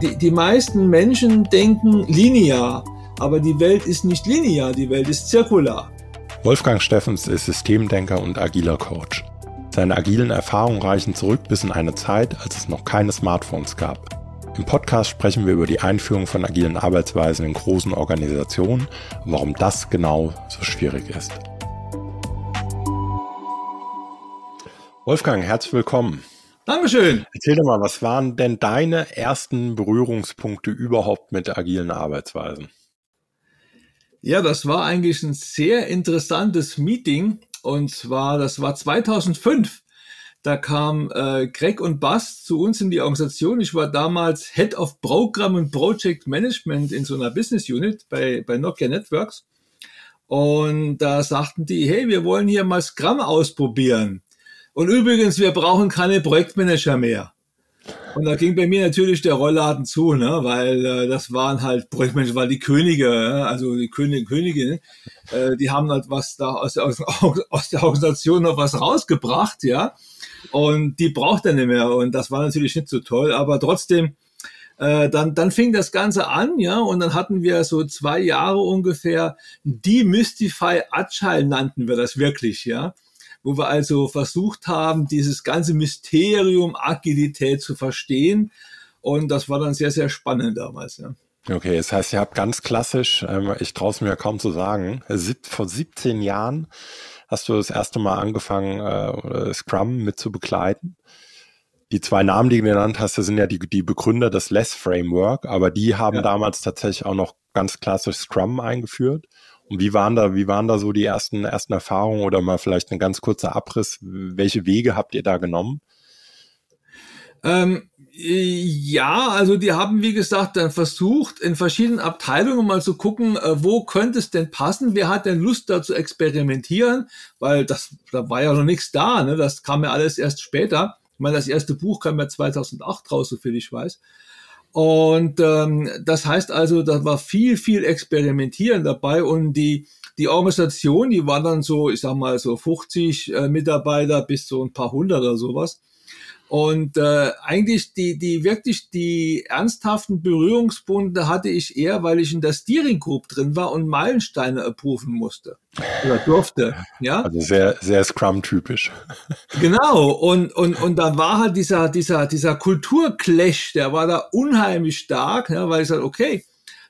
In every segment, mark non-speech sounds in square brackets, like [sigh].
die, die meisten Menschen denken linear, aber die Welt ist nicht linear, die Welt ist zirkular. Wolfgang Steffens ist Systemdenker und agiler Coach. Seine agilen Erfahrungen reichen zurück bis in eine Zeit, als es noch keine Smartphones gab. Im Podcast sprechen wir über die Einführung von agilen Arbeitsweisen in großen Organisationen und warum das genau so schwierig ist. Wolfgang, herzlich willkommen. Dankeschön. Erzähl doch mal, was waren denn deine ersten Berührungspunkte überhaupt mit agilen Arbeitsweisen? Ja, das war eigentlich ein sehr interessantes Meeting. Und zwar, das war 2005. Da kam äh, Greg und Bass zu uns in die Organisation. Ich war damals Head of Program und Project Management in so einer Business Unit bei, bei Nokia Networks. Und da sagten die, hey, wir wollen hier mal Scrum ausprobieren. Und übrigens, wir brauchen keine Projektmanager mehr. Und da ging bei mir natürlich der Rollladen zu, ne? weil äh, das waren halt Projektmanager, weil die Könige, also die Königin, äh, die haben halt was da aus der, aus der Organisation noch was rausgebracht, ja. Und die braucht er nicht mehr. Und das war natürlich nicht so toll, aber trotzdem, äh, dann, dann fing das Ganze an, ja, und dann hatten wir so zwei Jahre ungefähr Demystify Agile nannten wir das wirklich, ja wo wir also versucht haben, dieses ganze Mysterium Agilität zu verstehen. Und das war dann sehr, sehr spannend damals. Ja. Okay, das heißt, ihr habt ganz klassisch, ähm, ich traue es mir kaum zu sagen, vor 17 Jahren hast du das erste Mal angefangen, äh, Scrum mit zu begleiten. Die zwei Namen, die du genannt hast, das sind ja die, die Begründer des Less Framework, aber die haben ja. damals tatsächlich auch noch ganz klassisch Scrum eingeführt. Und wie waren da, wie waren da so die ersten, ersten Erfahrungen oder mal vielleicht ein ganz kurzer Abriss? Welche Wege habt ihr da genommen? Ähm, ja, also die haben, wie gesagt, dann versucht, in verschiedenen Abteilungen mal zu gucken, äh, wo könnte es denn passen? Wer hat denn Lust da zu experimentieren? Weil das, da war ja noch nichts da, ne? Das kam ja alles erst später. Ich meine, das erste Buch kam ja 2008 raus, soviel ich weiß. Und ähm, das heißt also, da war viel, viel Experimentieren dabei und die, die Organisation, die war dann so, ich sag mal, so 50 äh, Mitarbeiter bis so ein paar hundert oder sowas. Und äh, eigentlich die, die wirklich die ernsthaften Berührungspunkte hatte ich eher, weil ich in der Steering Group drin war und Meilensteine approven musste oder durfte. Ja. Also sehr, sehr Scrum-typisch. [laughs] Genau. Und, und, und dann war halt dieser, dieser, dieser Kulturclash, der war da unheimlich stark, ja, weil ich sage, okay,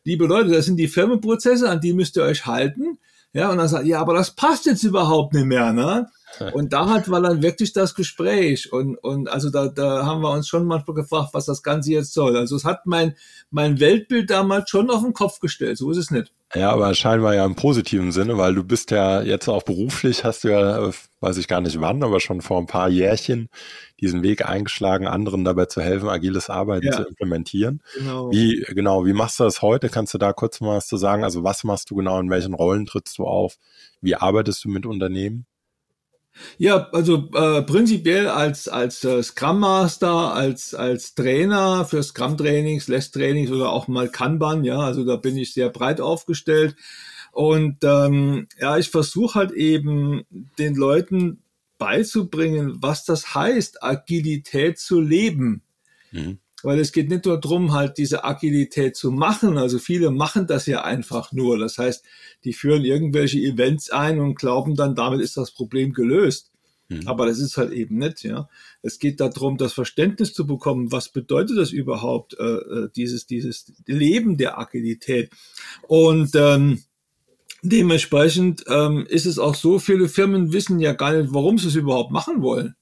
liebe Leute, das sind die Firmenprozesse, an die müsst ihr euch halten. Ja, und dann sagt, ja, aber das passt jetzt überhaupt nicht mehr, ne? Und da hat war dann wirklich das Gespräch und, und also da, da haben wir uns schon manchmal gefragt, was das Ganze jetzt soll. Also es hat mein, mein Weltbild damals schon auf den Kopf gestellt, so ist es nicht. Ja, aber scheinbar ja im positiven Sinne, weil du bist ja jetzt auch beruflich, hast du ja, weiß ich gar nicht wann, aber schon vor ein paar Jährchen diesen Weg eingeschlagen, anderen dabei zu helfen, agiles Arbeiten ja. zu implementieren. Genau. Wie, genau, wie machst du das heute? Kannst du da kurz mal was zu sagen? Also was machst du genau, in welchen Rollen trittst du auf? Wie arbeitest du mit Unternehmen? Ja, also äh, prinzipiell als als äh, Scrum Master, als als Trainer für Scrum Trainings, Less Trainings oder auch mal Kanban, ja, also da bin ich sehr breit aufgestellt und ähm, ja, ich versuche halt eben den Leuten beizubringen, was das heißt, Agilität zu leben. Mhm. Weil es geht nicht nur darum, halt diese Agilität zu machen. Also viele machen das ja einfach nur. Das heißt, die führen irgendwelche Events ein und glauben dann, damit ist das Problem gelöst. Mhm. Aber das ist halt eben nicht, ja. Es geht darum, das Verständnis zu bekommen, was bedeutet das überhaupt, äh, äh dieses, dieses Leben der Agilität. Und ähm, dementsprechend ähm, ist es auch so, viele Firmen wissen ja gar nicht, warum sie es überhaupt machen wollen.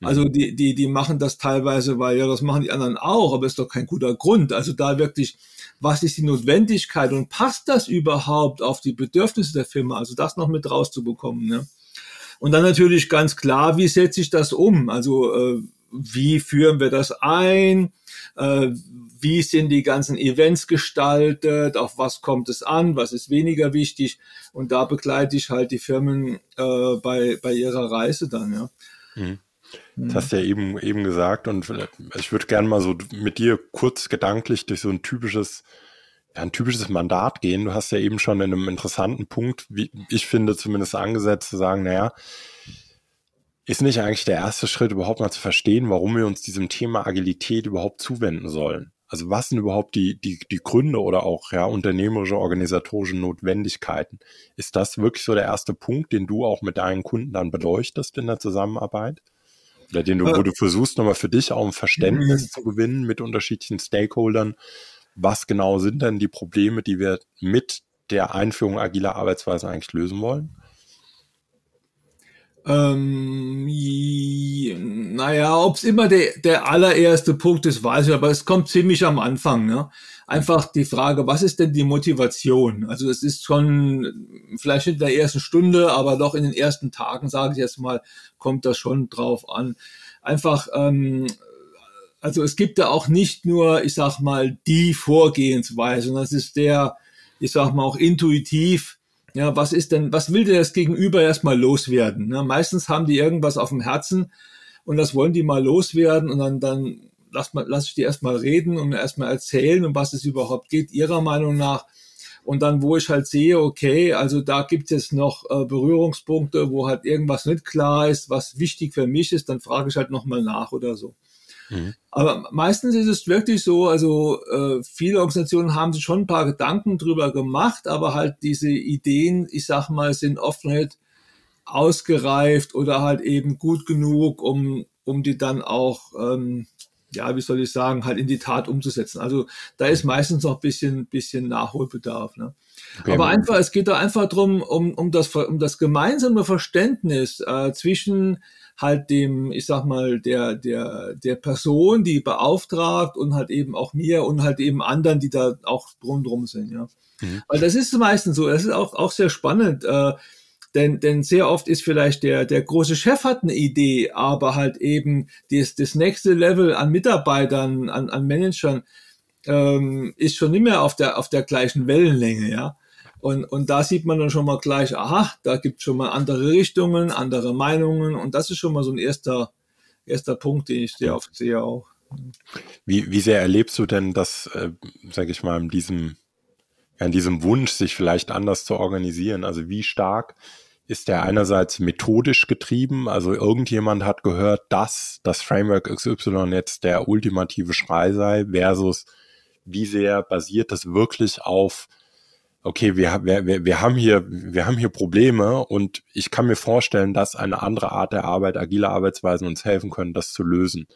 Also die, die, die machen das teilweise, weil ja, das machen die anderen auch, aber ist doch kein guter Grund. Also da wirklich, was ist die Notwendigkeit und passt das überhaupt auf die Bedürfnisse der Firma? Also das noch mit rauszubekommen. Ne? Und dann natürlich ganz klar, wie setze ich das um? Also äh, wie führen wir das ein? Äh, wie sind die ganzen Events gestaltet? Auf was kommt es an? Was ist weniger wichtig? Und da begleite ich halt die Firmen äh, bei, bei ihrer Reise dann, ja. Mhm. Das hast du ja eben, eben gesagt und ich würde gerne mal so mit dir kurz gedanklich durch so ein typisches, ja, ein typisches Mandat gehen. Du hast ja eben schon in einem interessanten Punkt, wie ich finde, zumindest angesetzt, zu sagen, naja, ist nicht eigentlich der erste Schritt, überhaupt mal zu verstehen, warum wir uns diesem Thema Agilität überhaupt zuwenden sollen? Also was sind überhaupt die, die, die Gründe oder auch ja, unternehmerische, organisatorische Notwendigkeiten? Ist das wirklich so der erste Punkt, den du auch mit deinen Kunden dann beleuchtest in der Zusammenarbeit? Oder den du, wo du versuchst, nochmal für dich auch ein Verständnis mhm. zu gewinnen mit unterschiedlichen Stakeholdern. Was genau sind denn die Probleme, die wir mit der Einführung agiler Arbeitsweise eigentlich lösen wollen? Ähm, naja, ob es immer der, der allererste Punkt ist, weiß ich, aber es kommt ziemlich am Anfang. Ne? Einfach die Frage, was ist denn die Motivation? Also es ist schon vielleicht in der ersten Stunde, aber doch in den ersten Tagen, sage ich jetzt mal, kommt das schon drauf an. Einfach, ähm, also es gibt da auch nicht nur, ich sag mal, die Vorgehensweise, sondern es ist der, ich sag mal, auch intuitiv ja, was ist denn, was will der das Gegenüber erstmal loswerden? Ne? Meistens haben die irgendwas auf dem Herzen und das wollen die mal loswerden und dann, dann lass, mal, lass ich die erstmal reden und erstmal erzählen, um was es überhaupt geht, ihrer Meinung nach. Und dann, wo ich halt sehe, okay, also da gibt es noch äh, Berührungspunkte, wo halt irgendwas nicht klar ist, was wichtig für mich ist, dann frage ich halt nochmal nach oder so. Mhm. Aber meistens ist es wirklich so, also äh, viele Organisationen haben sich schon ein paar Gedanken drüber gemacht, aber halt diese Ideen, ich sag mal, sind oft nicht ausgereift oder halt eben gut genug, um, um die dann auch, ähm, ja, wie soll ich sagen, halt in die Tat umzusetzen. Also da ist meistens noch ein bisschen, bisschen Nachholbedarf. Ne? Okay. Aber einfach, es geht da einfach drum um, um, das, um das gemeinsame Verständnis äh, zwischen halt dem, ich sag mal, der, der, der Person, die beauftragt und halt eben auch mir und halt eben anderen, die da auch rundrum sind, ja. Mhm. Weil das ist meistens so, das ist auch, auch sehr spannend, äh, denn, denn sehr oft ist vielleicht der, der große Chef hat eine Idee, aber halt eben das, das nächste Level an Mitarbeitern, an, an Managern, ähm, ist schon nicht mehr auf der, auf der gleichen Wellenlänge, ja. Und, und da sieht man dann schon mal gleich, aha, da gibt es schon mal andere Richtungen, andere Meinungen. Und das ist schon mal so ein erster, erster Punkt, den ich sehr oft sehe auch. Wie, wie sehr erlebst du denn das, äh, sage ich mal, in diesem, in diesem Wunsch, sich vielleicht anders zu organisieren? Also wie stark ist der einerseits methodisch getrieben? Also irgendjemand hat gehört, dass das Framework XY jetzt der ultimative Schrei sei, versus wie sehr basiert das wirklich auf okay, wir, wir, wir, haben hier, wir haben hier Probleme und ich kann mir vorstellen, dass eine andere Art der Arbeit, agile Arbeitsweisen uns helfen können, das zu lösen.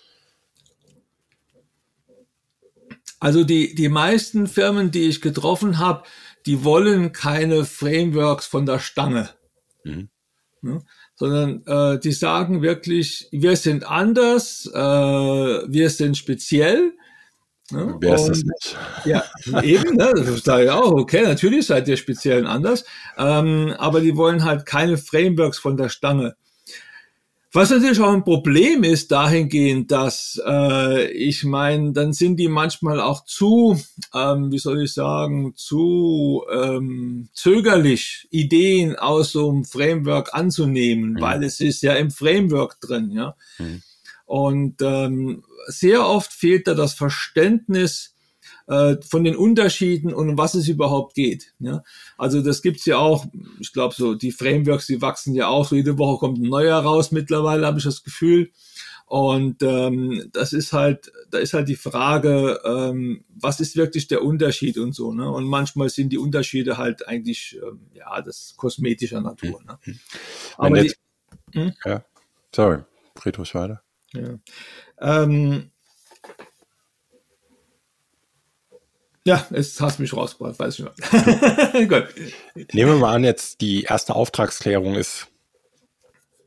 Also die, die meisten Firmen, die ich getroffen habe, die wollen keine Frameworks von der Stange. Mhm. Ja, sondern äh, die sagen wirklich, wir sind anders, äh, wir sind speziell Ne? Wer ist das nicht? [laughs] Ja, eben, ne? das sage ich auch, okay, natürlich seid ihr speziell und anders, ähm, aber die wollen halt keine Frameworks von der Stange. Was natürlich auch ein Problem ist dahingehend, dass äh, ich meine, dann sind die manchmal auch zu, ähm, wie soll ich sagen, zu ähm, zögerlich, Ideen aus so einem Framework anzunehmen, mhm. weil es ist ja im Framework drin, ja. Mhm. Und ähm, sehr oft fehlt da das Verständnis äh, von den Unterschieden und um was es überhaupt geht. Ja? Also das gibt's ja auch, ich glaube so, die Frameworks, die wachsen ja auch, so jede Woche kommt ein neuer raus mittlerweile, habe ich das Gefühl. Und ähm, das ist halt, da ist halt die Frage, ähm, was ist wirklich der Unterschied und so. Ne? Und manchmal sind die Unterschiede halt eigentlich, ähm, ja, das kosmetischer Natur. Ne? Hm. Aber jetzt, die, hm? ja, sorry, ruhig weiter. Ja. Ähm, ja, jetzt hast du mich rausgebracht, weiß ich nicht. [laughs] Gut. Nehmen wir mal an, jetzt die erste Auftragsklärung ist,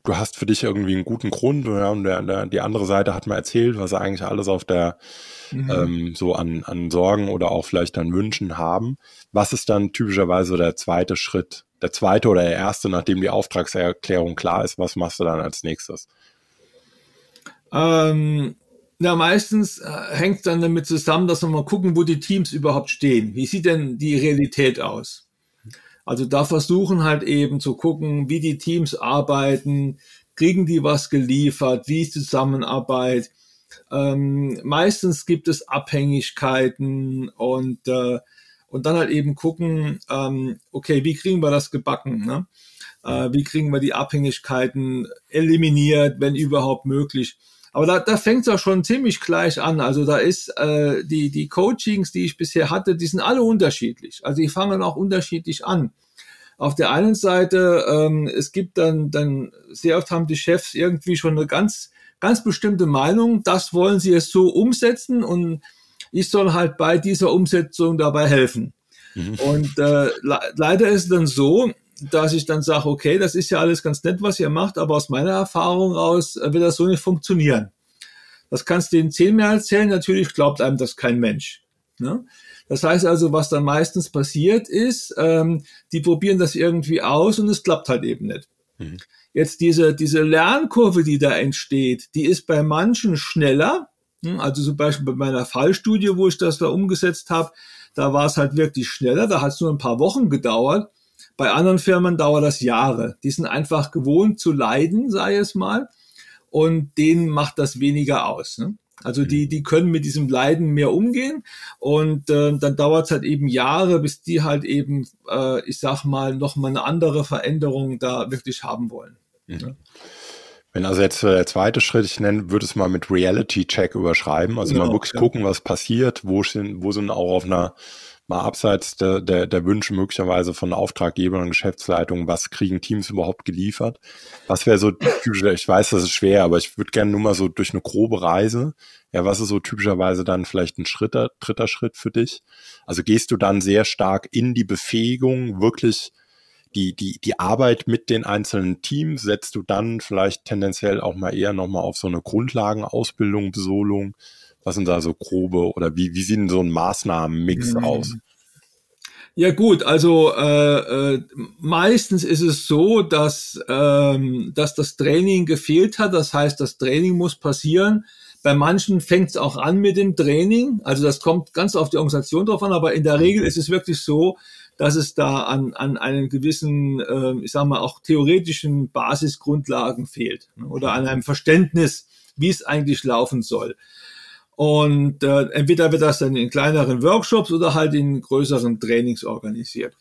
du hast für dich irgendwie einen guten Grund ja, und der, der, die andere Seite hat mal erzählt, was sie eigentlich alles auf der mhm. ähm, so an, an Sorgen oder auch vielleicht an Wünschen haben. Was ist dann typischerweise der zweite Schritt? Der zweite oder der erste, nachdem die Auftragserklärung klar ist, was machst du dann als nächstes? Ähm, ja, meistens äh, hängt es dann damit zusammen, dass wir mal gucken, wo die Teams überhaupt stehen. Wie sieht denn die Realität aus? Also da versuchen halt eben zu gucken, wie die Teams arbeiten, kriegen die was geliefert, wie ist die Zusammenarbeit. Ähm, meistens gibt es Abhängigkeiten und, äh, und dann halt eben gucken, ähm, okay, wie kriegen wir das gebacken? Ne? Äh, wie kriegen wir die Abhängigkeiten eliminiert, wenn überhaupt möglich? Aber da, da fängt es auch schon ziemlich gleich an. Also da ist äh, die, die Coachings, die ich bisher hatte, die sind alle unterschiedlich. Also die fangen auch unterschiedlich an. Auf der einen Seite, ähm, es gibt dann, dann sehr oft haben die Chefs irgendwie schon eine ganz, ganz bestimmte Meinung. Das wollen sie jetzt so umsetzen und ich soll halt bei dieser Umsetzung dabei helfen. Mhm. Und äh, le leider ist es dann so, dass ich dann sage, okay, das ist ja alles ganz nett, was ihr macht, aber aus meiner Erfahrung raus äh, wird das so nicht funktionieren. Das kannst du den zehnmal erzählen, natürlich glaubt einem das kein Mensch. Ne? Das heißt also, was dann meistens passiert ist, ähm, die probieren das irgendwie aus und es klappt halt eben nicht. Mhm. Jetzt diese, diese Lernkurve, die da entsteht, die ist bei manchen schneller. Hm, also zum Beispiel bei meiner Fallstudie, wo ich das da umgesetzt habe, da war es halt wirklich schneller. Da hat es nur ein paar Wochen gedauert. Bei anderen Firmen dauert das Jahre. Die sind einfach gewohnt zu leiden, sei es mal. Und denen macht das weniger aus. Ne? Also die, mhm. die können mit diesem Leiden mehr umgehen und äh, dann dauert es halt eben Jahre, bis die halt eben, äh, ich sag mal, noch mal eine andere Veränderung da wirklich haben wollen. Mhm. Ja. Wenn also jetzt äh, der zweite Schritt, ich nenne, würde es mal mit Reality-Check überschreiben, also genau, mal wirklich ja. gucken, was passiert, wo sind, wo sind auch auf einer mal abseits der, der, der Wünsche möglicherweise von Auftraggebern und Geschäftsleitungen, was kriegen Teams überhaupt geliefert? Was wäre so typisch, ich weiß, das ist schwer, aber ich würde gerne nur mal so durch eine grobe Reise, ja, was ist so typischerweise dann vielleicht ein Schritt, dritter Schritt für dich? Also gehst du dann sehr stark in die Befähigung, wirklich die, die, die Arbeit mit den einzelnen Teams, setzt du dann vielleicht tendenziell auch mal eher nochmal auf so eine Grundlagenausbildung, Besolung? Was sind da so grobe oder wie, wie sieht denn so ein Maßnahmenmix mhm. aus? Ja gut, also äh, äh, meistens ist es so, dass, ähm, dass das Training gefehlt hat. Das heißt, das Training muss passieren. Bei manchen fängt es auch an mit dem Training. Also das kommt ganz auf die Organisation drauf an, aber in der Regel ist es wirklich so, dass es da an, an einen gewissen, äh, ich sage mal, auch theoretischen Basisgrundlagen fehlt ne? oder an einem Verständnis, wie es eigentlich laufen soll. Und äh, entweder wird das dann in kleineren Workshops oder halt in größeren Trainings organisiert.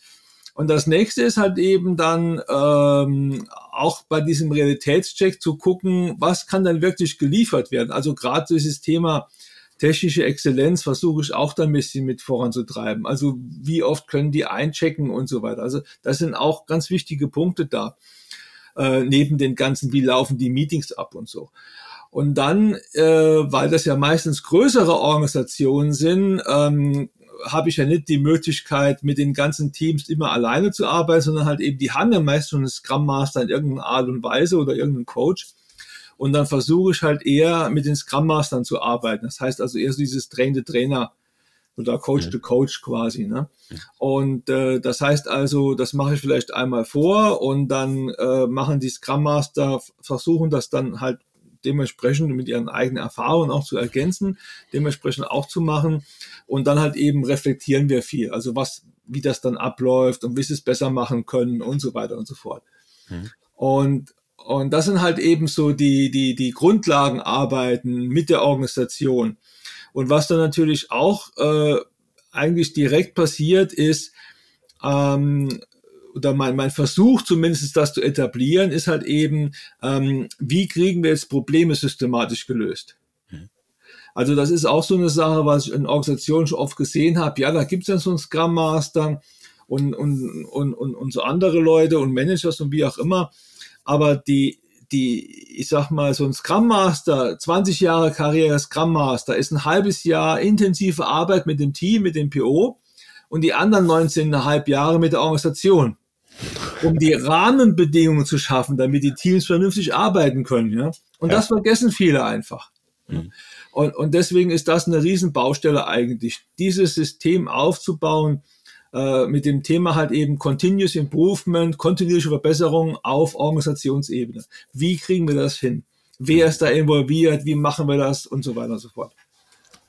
Und das nächste ist halt eben dann ähm, auch bei diesem Realitätscheck zu gucken, was kann dann wirklich geliefert werden. Also gerade dieses Thema technische Exzellenz versuche ich auch dann ein bisschen mit voranzutreiben. Also wie oft können die einchecken und so weiter. Also das sind auch ganz wichtige Punkte da. Äh, neben den ganzen, wie laufen die Meetings ab und so. Und dann, äh, weil das ja meistens größere Organisationen sind, ähm, habe ich ja nicht die Möglichkeit, mit den ganzen Teams immer alleine zu arbeiten, sondern halt eben, die haben ja meist schon einen Scrum Master in irgendeiner Art und Weise oder irgendeinen Coach. Und dann versuche ich halt eher mit den Scrum Mastern zu arbeiten. Das heißt also eher so dieses Train Trainer oder Coach to Coach quasi. Ne? Und äh, das heißt also, das mache ich vielleicht einmal vor und dann äh, machen die Scrum Master, versuchen das dann halt dementsprechend mit ihren eigenen Erfahrungen auch zu ergänzen, dementsprechend auch zu machen. Und dann halt eben reflektieren wir viel. Also was, wie das dann abläuft und wie sie es besser machen können und so weiter und so fort. Mhm. Und, und das sind halt eben so die, die, die Grundlagenarbeiten mit der Organisation. Und was dann natürlich auch äh, eigentlich direkt passiert ist, ähm, oder mein, mein Versuch zumindest das zu etablieren, ist halt eben, ähm, wie kriegen wir jetzt Probleme systematisch gelöst? Mhm. Also das ist auch so eine Sache, was ich in Organisationen schon oft gesehen habe. Ja, da gibt es ja so einen Scrum Master und, und, und, und, und so andere Leute und Managers und wie auch immer. Aber die, die, ich sag mal, so ein Scrum Master, 20 Jahre Karriere Scrum Master, ist ein halbes Jahr intensive Arbeit mit dem Team, mit dem PO und die anderen 19,5 Jahre mit der Organisation um die Rahmenbedingungen zu schaffen, damit die Teams vernünftig arbeiten können. Ja? Und ja. das vergessen viele einfach. Mhm. Und, und deswegen ist das eine Riesenbaustelle eigentlich, dieses System aufzubauen äh, mit dem Thema halt eben Continuous Improvement, kontinuierliche Verbesserung auf Organisationsebene. Wie kriegen wir das hin? Wer ist da involviert? Wie machen wir das? Und so weiter und so fort.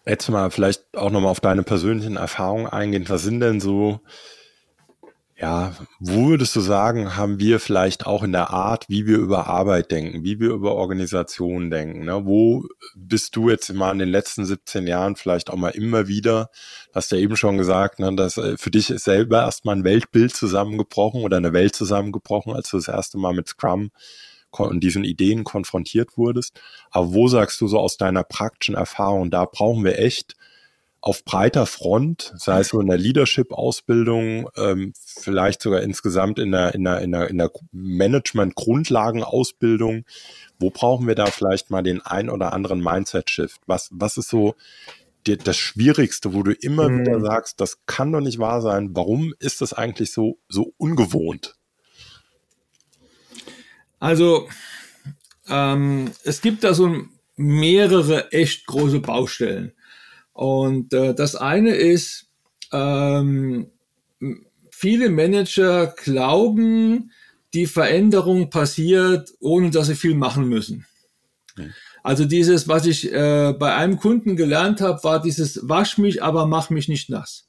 Jetzt mal vielleicht auch nochmal auf deine persönlichen Erfahrungen eingehen. Was sind denn so ja, wo würdest du sagen, haben wir vielleicht auch in der Art, wie wir über Arbeit denken, wie wir über Organisationen denken? Ne? Wo bist du jetzt mal in den letzten 17 Jahren vielleicht auch mal immer wieder, hast du ja eben schon gesagt, ne, dass äh, für dich ist selber erstmal ein Weltbild zusammengebrochen oder eine Welt zusammengebrochen, als du das erste Mal mit Scrum und diesen Ideen konfrontiert wurdest. Aber wo sagst du so aus deiner praktischen Erfahrung, da brauchen wir echt auf breiter Front, sei es so in der Leadership-Ausbildung, ähm, vielleicht sogar insgesamt in der, in der, in der, in der Management-Grundlagen-Ausbildung. Wo brauchen wir da vielleicht mal den ein oder anderen Mindset-Shift? Was, was ist so die, das Schwierigste, wo du immer mhm. wieder sagst, das kann doch nicht wahr sein. Warum ist das eigentlich so, so ungewohnt? Also, ähm, es gibt da so mehrere echt große Baustellen. Und äh, das eine ist, ähm, viele Manager glauben, die Veränderung passiert, ohne dass sie viel machen müssen. Mhm. Also dieses, was ich äh, bei einem Kunden gelernt habe, war dieses Wasch mich, aber mach mich nicht nass.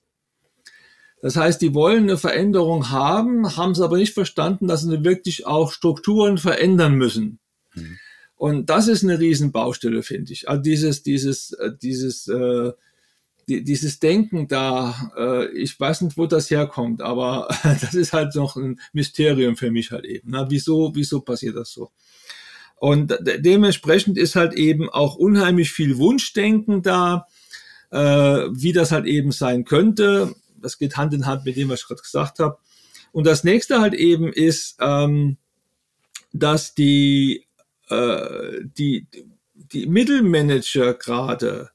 Das heißt, die wollen eine Veränderung haben, haben es aber nicht verstanden, dass sie wirklich auch Strukturen verändern müssen. Mhm. Und das ist eine Riesenbaustelle, finde ich. Also dieses, dieses, äh, dieses, äh, die, dieses Denken da, äh, ich weiß nicht, wo das herkommt, aber [laughs] das ist halt noch ein Mysterium für mich halt eben. Na, wieso, wieso passiert das so? Und de dementsprechend ist halt eben auch unheimlich viel Wunschdenken da, äh, wie das halt eben sein könnte. Das geht Hand in Hand mit dem, was ich gerade gesagt habe. Und das nächste halt eben ist, ähm, dass die äh, die, die Mittelmanager gerade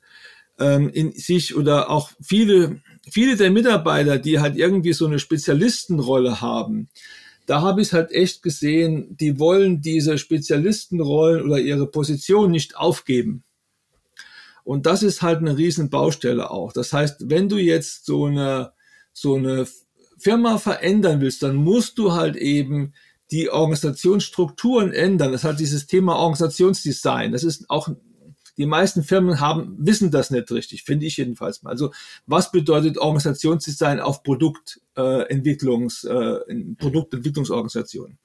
ähm, in sich oder auch viele, viele der Mitarbeiter, die halt irgendwie so eine Spezialistenrolle haben, da habe ich halt echt gesehen, die wollen diese Spezialistenrollen oder ihre Position nicht aufgeben. Und das ist halt eine riesen Baustelle auch. Das heißt, wenn du jetzt so eine, so eine Firma verändern willst, dann musst du halt eben die Organisationsstrukturen ändern. Das hat dieses Thema Organisationsdesign. Das ist auch, die meisten Firmen haben, wissen das nicht richtig, finde ich jedenfalls mal. Also, was bedeutet Organisationsdesign auf Produktentwicklungs, äh, äh, Produktentwicklungsorganisationen?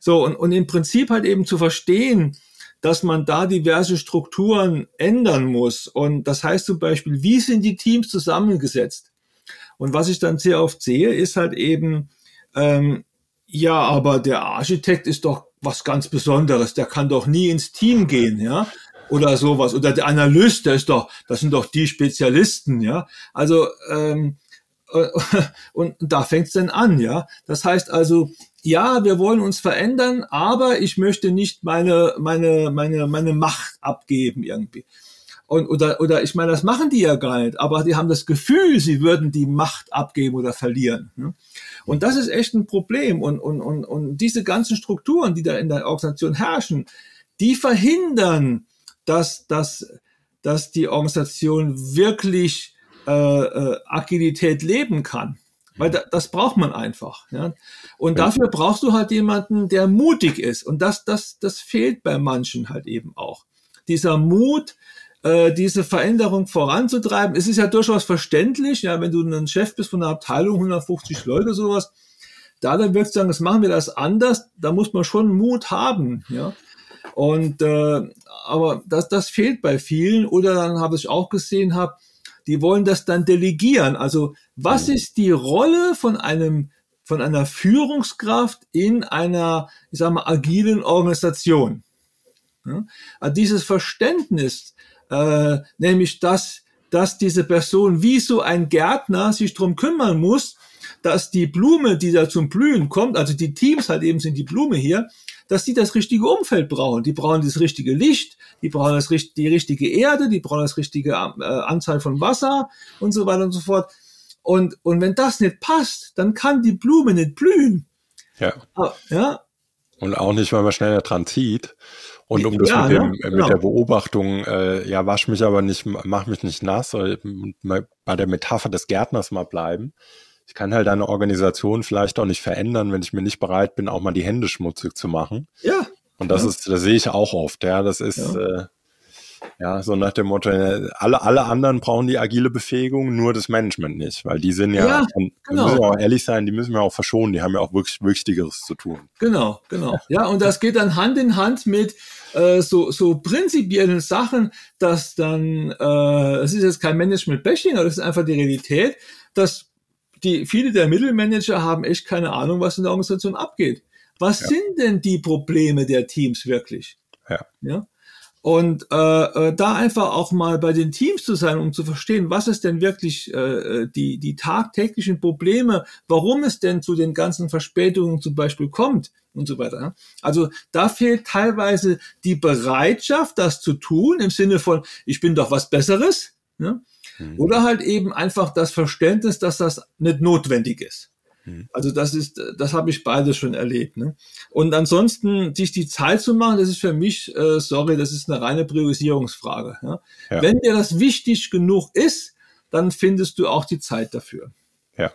So, und, und im Prinzip halt eben zu verstehen, dass man da diverse Strukturen ändern muss. Und das heißt zum Beispiel, wie sind die Teams zusammengesetzt? Und was ich dann sehr oft sehe, ist halt eben, ähm, ja, aber der Architekt ist doch was ganz Besonderes. Der kann doch nie ins Team gehen, ja, oder sowas. Oder der Analyst, der ist doch, das sind doch die Spezialisten, ja. Also ähm, [laughs] und da fängt es dann an, ja. Das heißt also, ja, wir wollen uns verändern, aber ich möchte nicht meine meine meine meine Macht abgeben irgendwie. Und, oder, oder ich meine, das machen die ja gar nicht, aber die haben das Gefühl, sie würden die Macht abgeben oder verlieren. Ne? Und das ist echt ein Problem. Und, und, und, und diese ganzen Strukturen, die da in der Organisation herrschen, die verhindern, dass, dass, dass die Organisation wirklich äh, äh, Agilität leben kann. Weil da, das braucht man einfach. Ja? Und dafür brauchst du halt jemanden, der mutig ist. Und das, das, das fehlt bei manchen halt eben auch. Dieser Mut, äh, diese Veränderung voranzutreiben. Es ist ja durchaus verständlich, ja, wenn du ein Chef bist von einer Abteilung, 150 Leute, sowas, da dann würdest du sagen, das machen wir das anders, da muss man schon Mut haben, ja. Und äh, aber das, das fehlt bei vielen. Oder dann habe ich auch gesehen habe, die wollen das dann delegieren. Also was mhm. ist die Rolle von einem von einer Führungskraft in einer, ich sag mal, agilen Organisation? Ja? Also dieses Verständnis, äh, nämlich dass, dass diese Person wie so ein Gärtner sich drum kümmern muss, dass die Blume, die da zum Blühen kommt, also die Teams halt eben sind die Blume hier, dass die das richtige Umfeld brauchen. Die brauchen das richtige Licht, die brauchen das, die richtige Erde, die brauchen das richtige äh, Anzahl von Wasser und so weiter und so fort. Und, und wenn das nicht passt, dann kann die Blume nicht blühen. Ja. Aber, ja. Und auch nicht, weil man schneller dran zieht. Und um das ja, mit, dem, ne? genau. mit der Beobachtung, äh, ja, wasch mich aber nicht, mach mich nicht nass, bei der Metapher des Gärtners mal bleiben. Ich kann halt eine Organisation vielleicht auch nicht verändern, wenn ich mir nicht bereit bin, auch mal die Hände schmutzig zu machen. Ja. Und das ja. ist, das sehe ich auch oft, ja. Das ist, ja. Äh, ja, so nach dem Motto, äh, alle, alle anderen brauchen die agile Befähigung, nur das Management nicht, weil die sind ja, ja und, genau. müssen wir auch ehrlich sein, die müssen wir auch verschonen, die haben ja auch wirklich Wichtigeres zu tun. Genau, genau. Ja, und das geht dann Hand in Hand mit äh, so, so prinzipiellen Sachen, dass dann, äh, es ist jetzt kein Management-Bashing, aber das ist einfach die Realität, dass die, viele der Mittelmanager haben echt keine Ahnung, was in der Organisation abgeht Was ja. sind denn die Probleme der Teams wirklich? Ja. ja? Und äh, äh, da einfach auch mal bei den Teams zu sein, um zu verstehen, was ist denn wirklich äh, die, die tagtäglichen Probleme, warum es denn zu den ganzen Verspätungen zum Beispiel kommt und so weiter. Also da fehlt teilweise die Bereitschaft, das zu tun, im Sinne von, ich bin doch was Besseres. Ne? Mhm. Oder halt eben einfach das Verständnis, dass das nicht notwendig ist. Mhm. Also das ist, das habe ich beides schon erlebt. Ne? Und ansonsten sich die Zeit zu machen, das ist für mich, äh, sorry, das ist eine reine Priorisierungsfrage. Ja? Ja. Wenn dir das wichtig genug ist, dann findest du auch die Zeit dafür. Ja.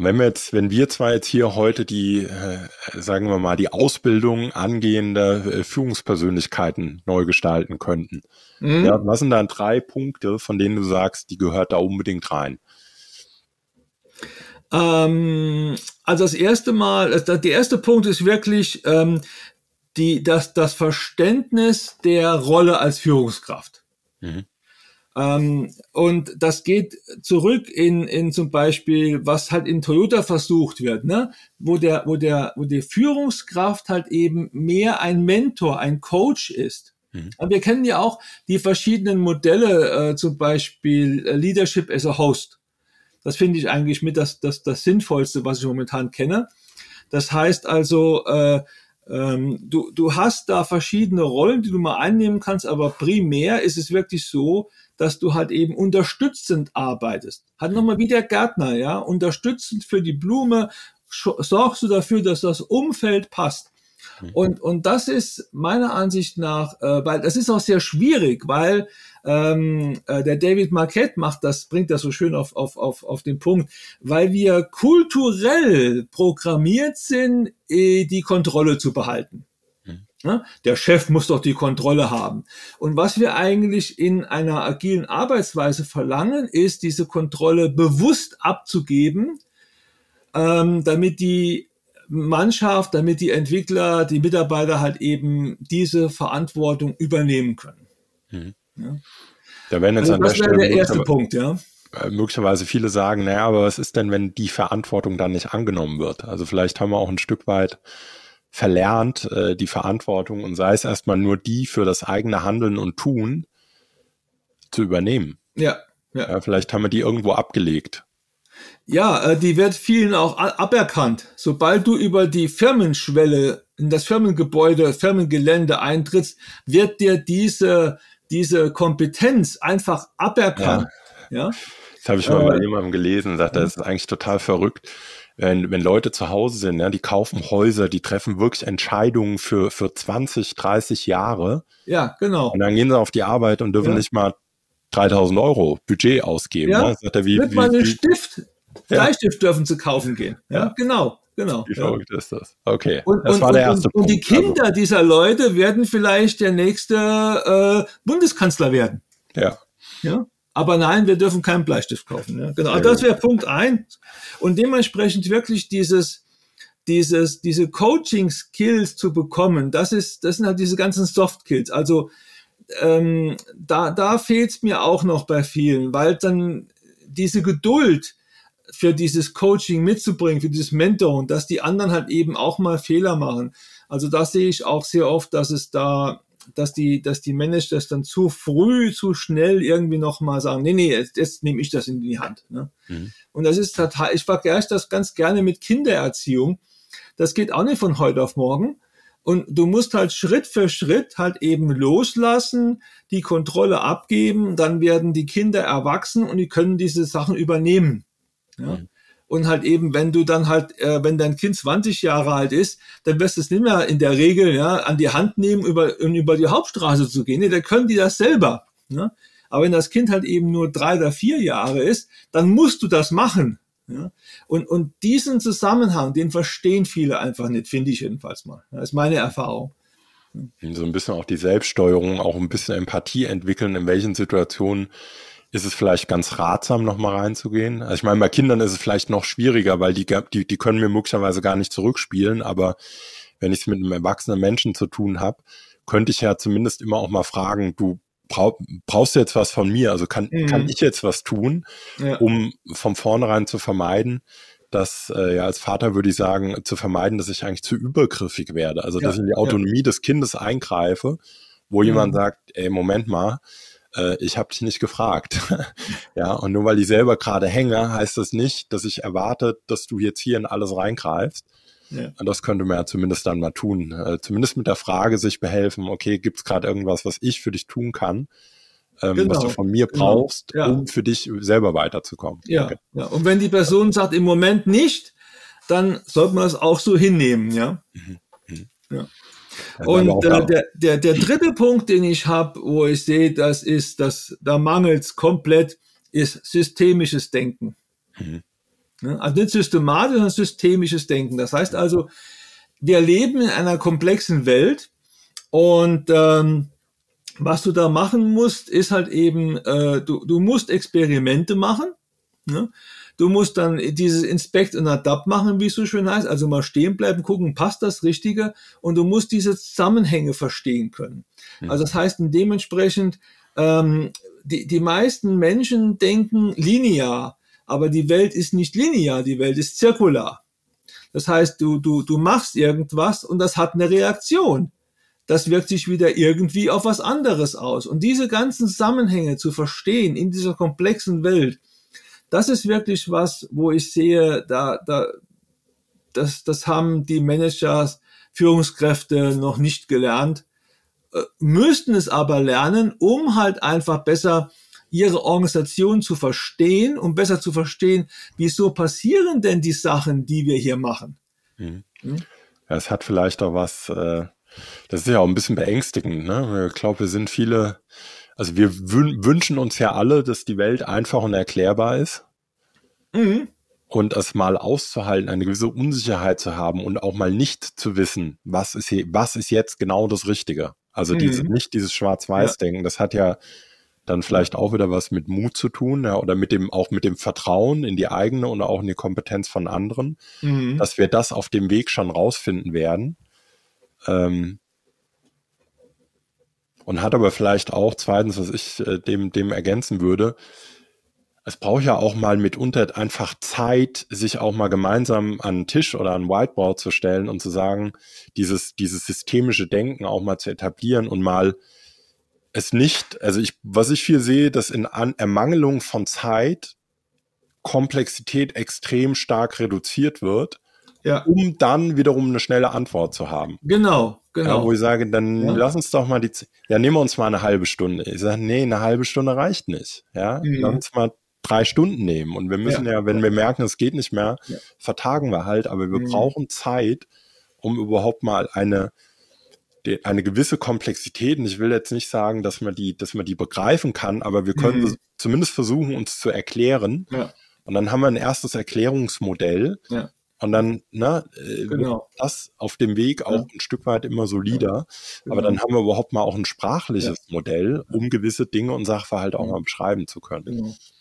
Und wenn wir jetzt, wenn wir zwar jetzt hier heute die, äh, sagen wir mal, die Ausbildung angehender äh, Führungspersönlichkeiten neu gestalten könnten, mhm. ja, was sind dann drei Punkte, von denen du sagst, die gehört da unbedingt rein? Ähm, also das erste Mal, also der erste Punkt ist wirklich ähm, die, das, das Verständnis der Rolle als Führungskraft. Mhm. Ähm, und das geht zurück in, in zum Beispiel, was halt in Toyota versucht wird, ne? wo, der, wo, der, wo die Führungskraft halt eben mehr ein Mentor, ein Coach ist. Mhm. Aber wir kennen ja auch die verschiedenen Modelle, äh, zum Beispiel äh, Leadership as a Host. Das finde ich eigentlich mit das, das, das Sinnvollste, was ich momentan kenne. Das heißt also, äh, ähm, du, du hast da verschiedene Rollen, die du mal einnehmen kannst, aber primär ist es wirklich so, dass du halt eben unterstützend arbeitest. Hat nochmal wie der Gärtner, ja, unterstützend für die Blume, sorgst du dafür, dass das Umfeld passt. Mhm. Und, und das ist meiner Ansicht nach, äh, weil das ist auch sehr schwierig, weil ähm, äh, der David Marquette macht das, bringt das so schön auf, auf, auf, auf den Punkt, weil wir kulturell programmiert sind, äh, die Kontrolle zu behalten. Ja, der Chef muss doch die Kontrolle haben. Und was wir eigentlich in einer agilen Arbeitsweise verlangen, ist, diese Kontrolle bewusst abzugeben, ähm, damit die Mannschaft, damit die Entwickler, die Mitarbeiter halt eben diese Verantwortung übernehmen können. Mhm. Ja. Da werden jetzt also an das wäre der erste Punkt, ja. Äh, möglicherweise viele sagen, naja, aber was ist denn, wenn die Verantwortung dann nicht angenommen wird? Also vielleicht haben wir auch ein Stück weit verlernt, äh, die Verantwortung und sei es erstmal nur die für das eigene Handeln und Tun zu übernehmen. Ja, ja. ja vielleicht haben wir die irgendwo abgelegt. Ja, äh, die wird vielen auch aberkannt. Sobald du über die Firmenschwelle in das Firmengebäude, Firmengelände eintrittst, wird dir diese, diese Kompetenz einfach aberkannt. Ja. ja? Das habe ich mal äh, bei jemandem gelesen, sagt, das ist eigentlich total verrückt. Wenn, wenn Leute zu Hause sind, ja, die kaufen Häuser, die treffen wirklich Entscheidungen für, für 20, 30 Jahre. Ja, genau. Und dann gehen sie auf die Arbeit und dürfen ja. nicht mal 3000 Euro Budget ausgeben. Ja, ne? sagt er, wie, mit wie, meinem Stift, Bleistift dürfen zu kaufen gehen. Ja. genau. Genau. Wie verrückt ist das? Okay. Und, das und, war der erste und, Punkt. Und die Kinder also. dieser Leute werden vielleicht der nächste äh, Bundeskanzler werden. Ja. Ja. Aber nein, wir dürfen keinen Bleistift kaufen. Ja? Genau. Also das wäre Punkt eins. Und dementsprechend wirklich dieses, dieses, diese Coaching-Skills zu bekommen, das ist, das sind halt diese ganzen Soft-Skills. Also ähm, da, da fehlt es mir auch noch bei vielen, weil dann diese Geduld für dieses Coaching mitzubringen, für dieses Mentoring, dass die anderen halt eben auch mal Fehler machen. Also das sehe ich auch sehr oft, dass es da dass die, dass die Manager das dann zu früh, zu schnell irgendwie nochmal sagen, nee, nee, jetzt, jetzt nehme ich das in die Hand. Ne? Mhm. Und das ist total, ich vergleiche das ganz gerne mit Kindererziehung. Das geht auch nicht von heute auf morgen. Und du musst halt Schritt für Schritt halt eben loslassen, die Kontrolle abgeben, dann werden die Kinder erwachsen und die können diese Sachen übernehmen. Ja? Mhm. Und halt eben, wenn du dann halt, äh, wenn dein Kind 20 Jahre alt ist, dann wirst du es nicht mehr in der Regel ja, an die Hand nehmen, über, um über die Hauptstraße zu gehen. Nee, da können die das selber. Ne? Aber wenn das Kind halt eben nur drei oder vier Jahre ist, dann musst du das machen. Ja? Und, und diesen Zusammenhang, den verstehen viele einfach nicht, finde ich jedenfalls mal. Das ist meine Erfahrung. So ein bisschen auch die Selbststeuerung, auch ein bisschen Empathie entwickeln, in welchen Situationen ist es vielleicht ganz ratsam, nochmal reinzugehen. Also ich meine, bei Kindern ist es vielleicht noch schwieriger, weil die, die, die können mir möglicherweise gar nicht zurückspielen, aber wenn ich es mit einem erwachsenen Menschen zu tun habe, könnte ich ja zumindest immer auch mal fragen, du brauchst du jetzt was von mir? Also kann, mhm. kann ich jetzt was tun, ja. um von vornherein zu vermeiden, dass äh, ja als Vater würde ich sagen, zu vermeiden, dass ich eigentlich zu übergriffig werde. Also dass ich in die Autonomie ja. des Kindes eingreife, wo mhm. jemand sagt, ey, Moment mal, äh, ich habe dich nicht gefragt. [laughs] ja, und nur weil ich selber gerade hänge, heißt das nicht, dass ich erwarte, dass du jetzt hier in alles reingreifst. Ja. Und das könnte man ja zumindest dann mal tun. Äh, zumindest mit der Frage sich behelfen, okay, gibt es gerade irgendwas, was ich für dich tun kann? ähm, genau. was du von mir genau. brauchst, genau. ja. um für dich selber weiterzukommen. Ja. Okay. ja. Und wenn die Person sagt, im Moment nicht, dann sollte man das auch so hinnehmen, ja. Mhm. Mhm. ja. Und äh, der, der, der dritte Punkt, den ich habe, wo ich sehe, das ist, dass da mangelt es komplett, ist systemisches Denken. Mhm. Also nicht systematisch, sondern systemisches Denken. Das heißt also, wir leben in einer komplexen Welt und ähm, was du da machen musst, ist halt eben, äh, du, du musst Experimente machen. Ne? Du musst dann dieses Inspect und Adapt machen, wie es so schön heißt. Also mal stehen bleiben, gucken, passt das Richtige? Und du musst diese Zusammenhänge verstehen können. Mhm. Also das heißt, dementsprechend, ähm, die, die meisten Menschen denken linear, aber die Welt ist nicht linear, die Welt ist zirkular. Das heißt, du, du, du machst irgendwas und das hat eine Reaktion das wirkt sich wieder irgendwie auf was anderes aus. Und diese ganzen Zusammenhänge zu verstehen in dieser komplexen Welt, das ist wirklich was, wo ich sehe, da, da, das, das haben die Managers, Führungskräfte noch nicht gelernt, äh, müssten es aber lernen, um halt einfach besser ihre Organisation zu verstehen, um besser zu verstehen, wieso passieren denn die Sachen, die wir hier machen. Mhm. Hm? Ja, es hat vielleicht auch was äh, das ist ja auch ein bisschen beängstigend. Ne? Ich glaube, wir sind viele, also wir wünschen uns ja alle, dass die Welt einfach und erklärbar ist. Mhm. Und es mal auszuhalten, eine gewisse Unsicherheit zu haben und auch mal nicht zu wissen, was ist, hier, was ist jetzt genau das Richtige. Also mhm. diese, nicht dieses Schwarz-Weiß-Denken, ja. das hat ja dann vielleicht auch wieder was mit Mut zu tun, ja, oder mit dem, auch mit dem Vertrauen in die eigene und auch in die Kompetenz von anderen, mhm. dass wir das auf dem Weg schon rausfinden werden. Ähm, und hat aber vielleicht auch zweitens, was ich äh, dem, dem ergänzen würde, es braucht ja auch mal mitunter einfach Zeit, sich auch mal gemeinsam an einen Tisch oder an Whiteboard zu stellen und zu sagen, dieses, dieses systemische Denken auch mal zu etablieren und mal es nicht, also ich, was ich viel sehe, dass in an Ermangelung von Zeit Komplexität extrem stark reduziert wird ja. um dann wiederum eine schnelle Antwort zu haben. Genau, genau. Ja, wo ich sage, dann ja. lass uns doch mal die, ja, nehmen wir uns mal eine halbe Stunde. Ich sage, nee, eine halbe Stunde reicht nicht. Ja, mhm. lass uns mal drei Stunden nehmen. Und wir müssen ja, wenn wir merken, es geht nicht mehr, vertagen wir halt. Aber wir mhm. brauchen Zeit, um überhaupt mal eine, eine gewisse Komplexität, und ich will jetzt nicht sagen, dass man die, dass man die begreifen kann, aber wir können mhm. zumindest versuchen, uns zu erklären. Ja. Und dann haben wir ein erstes Erklärungsmodell, ja. Und dann, ne, äh, genau. das auf dem Weg auch ja. ein Stück weit immer solider. Genau. Aber dann haben wir überhaupt mal auch ein sprachliches ja. Modell, um gewisse Dinge und Sachverhalte auch mal beschreiben zu können.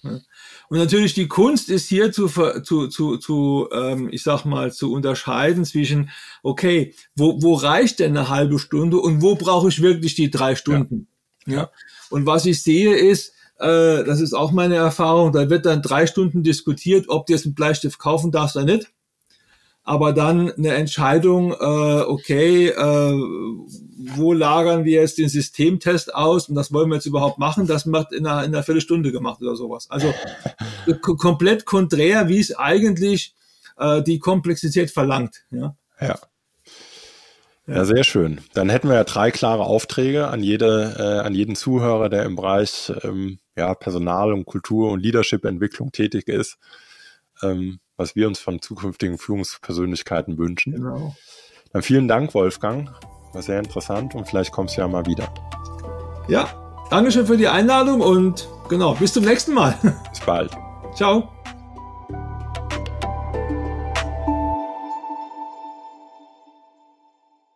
Genau. Und natürlich die Kunst ist hier zu, zu, zu, zu ähm, ich sag mal, zu unterscheiden zwischen, okay, wo, wo reicht denn eine halbe Stunde und wo brauche ich wirklich die drei Stunden? Ja. ja. Und was ich sehe ist, äh, das ist auch meine Erfahrung, da wird dann drei Stunden diskutiert, ob du jetzt einen Bleistift kaufen darfst oder nicht aber dann eine Entscheidung, äh, okay, äh, wo lagern wir jetzt den Systemtest aus und das wollen wir jetzt überhaupt machen, das wird in einer, in einer Viertelstunde gemacht oder sowas. Also [laughs] komplett konträr, wie es eigentlich äh, die Komplexität verlangt. Ja. ja. Ja, sehr schön. Dann hätten wir ja drei klare Aufträge an jede, äh, an jeden Zuhörer, der im Bereich ähm, ja, Personal und Kultur und Leadership-Entwicklung tätig ist. Ähm, was wir uns von zukünftigen Führungspersönlichkeiten wünschen. Genau. Dann vielen Dank, Wolfgang. War sehr interessant und vielleicht kommst du ja mal wieder. Ja, Dankeschön für die Einladung und genau, bis zum nächsten Mal. [laughs] Bis bald. Ciao.